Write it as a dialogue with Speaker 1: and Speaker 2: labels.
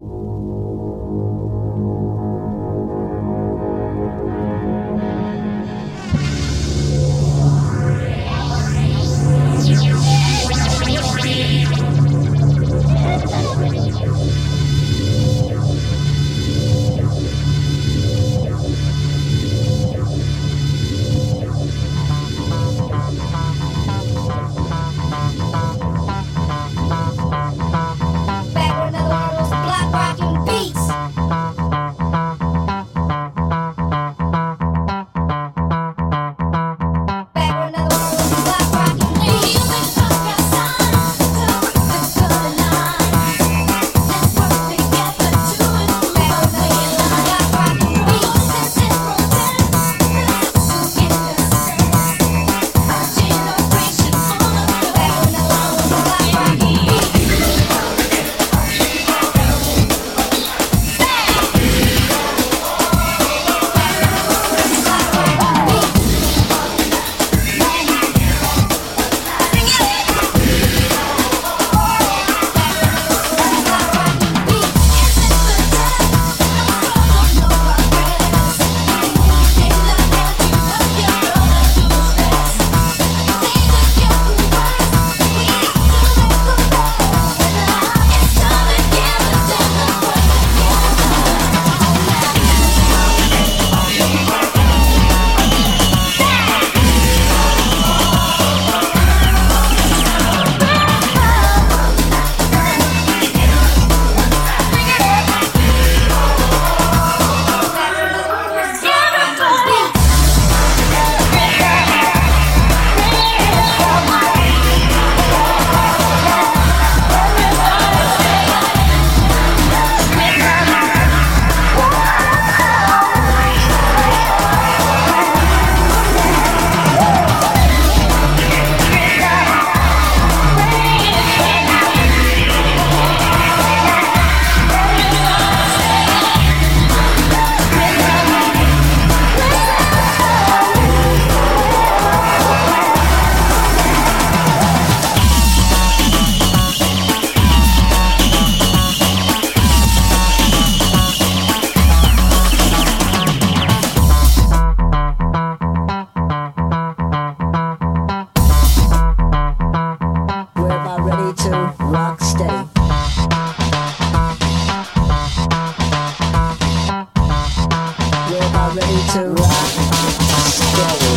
Speaker 1: ready Uh-huh.
Speaker 2: to rock, rock,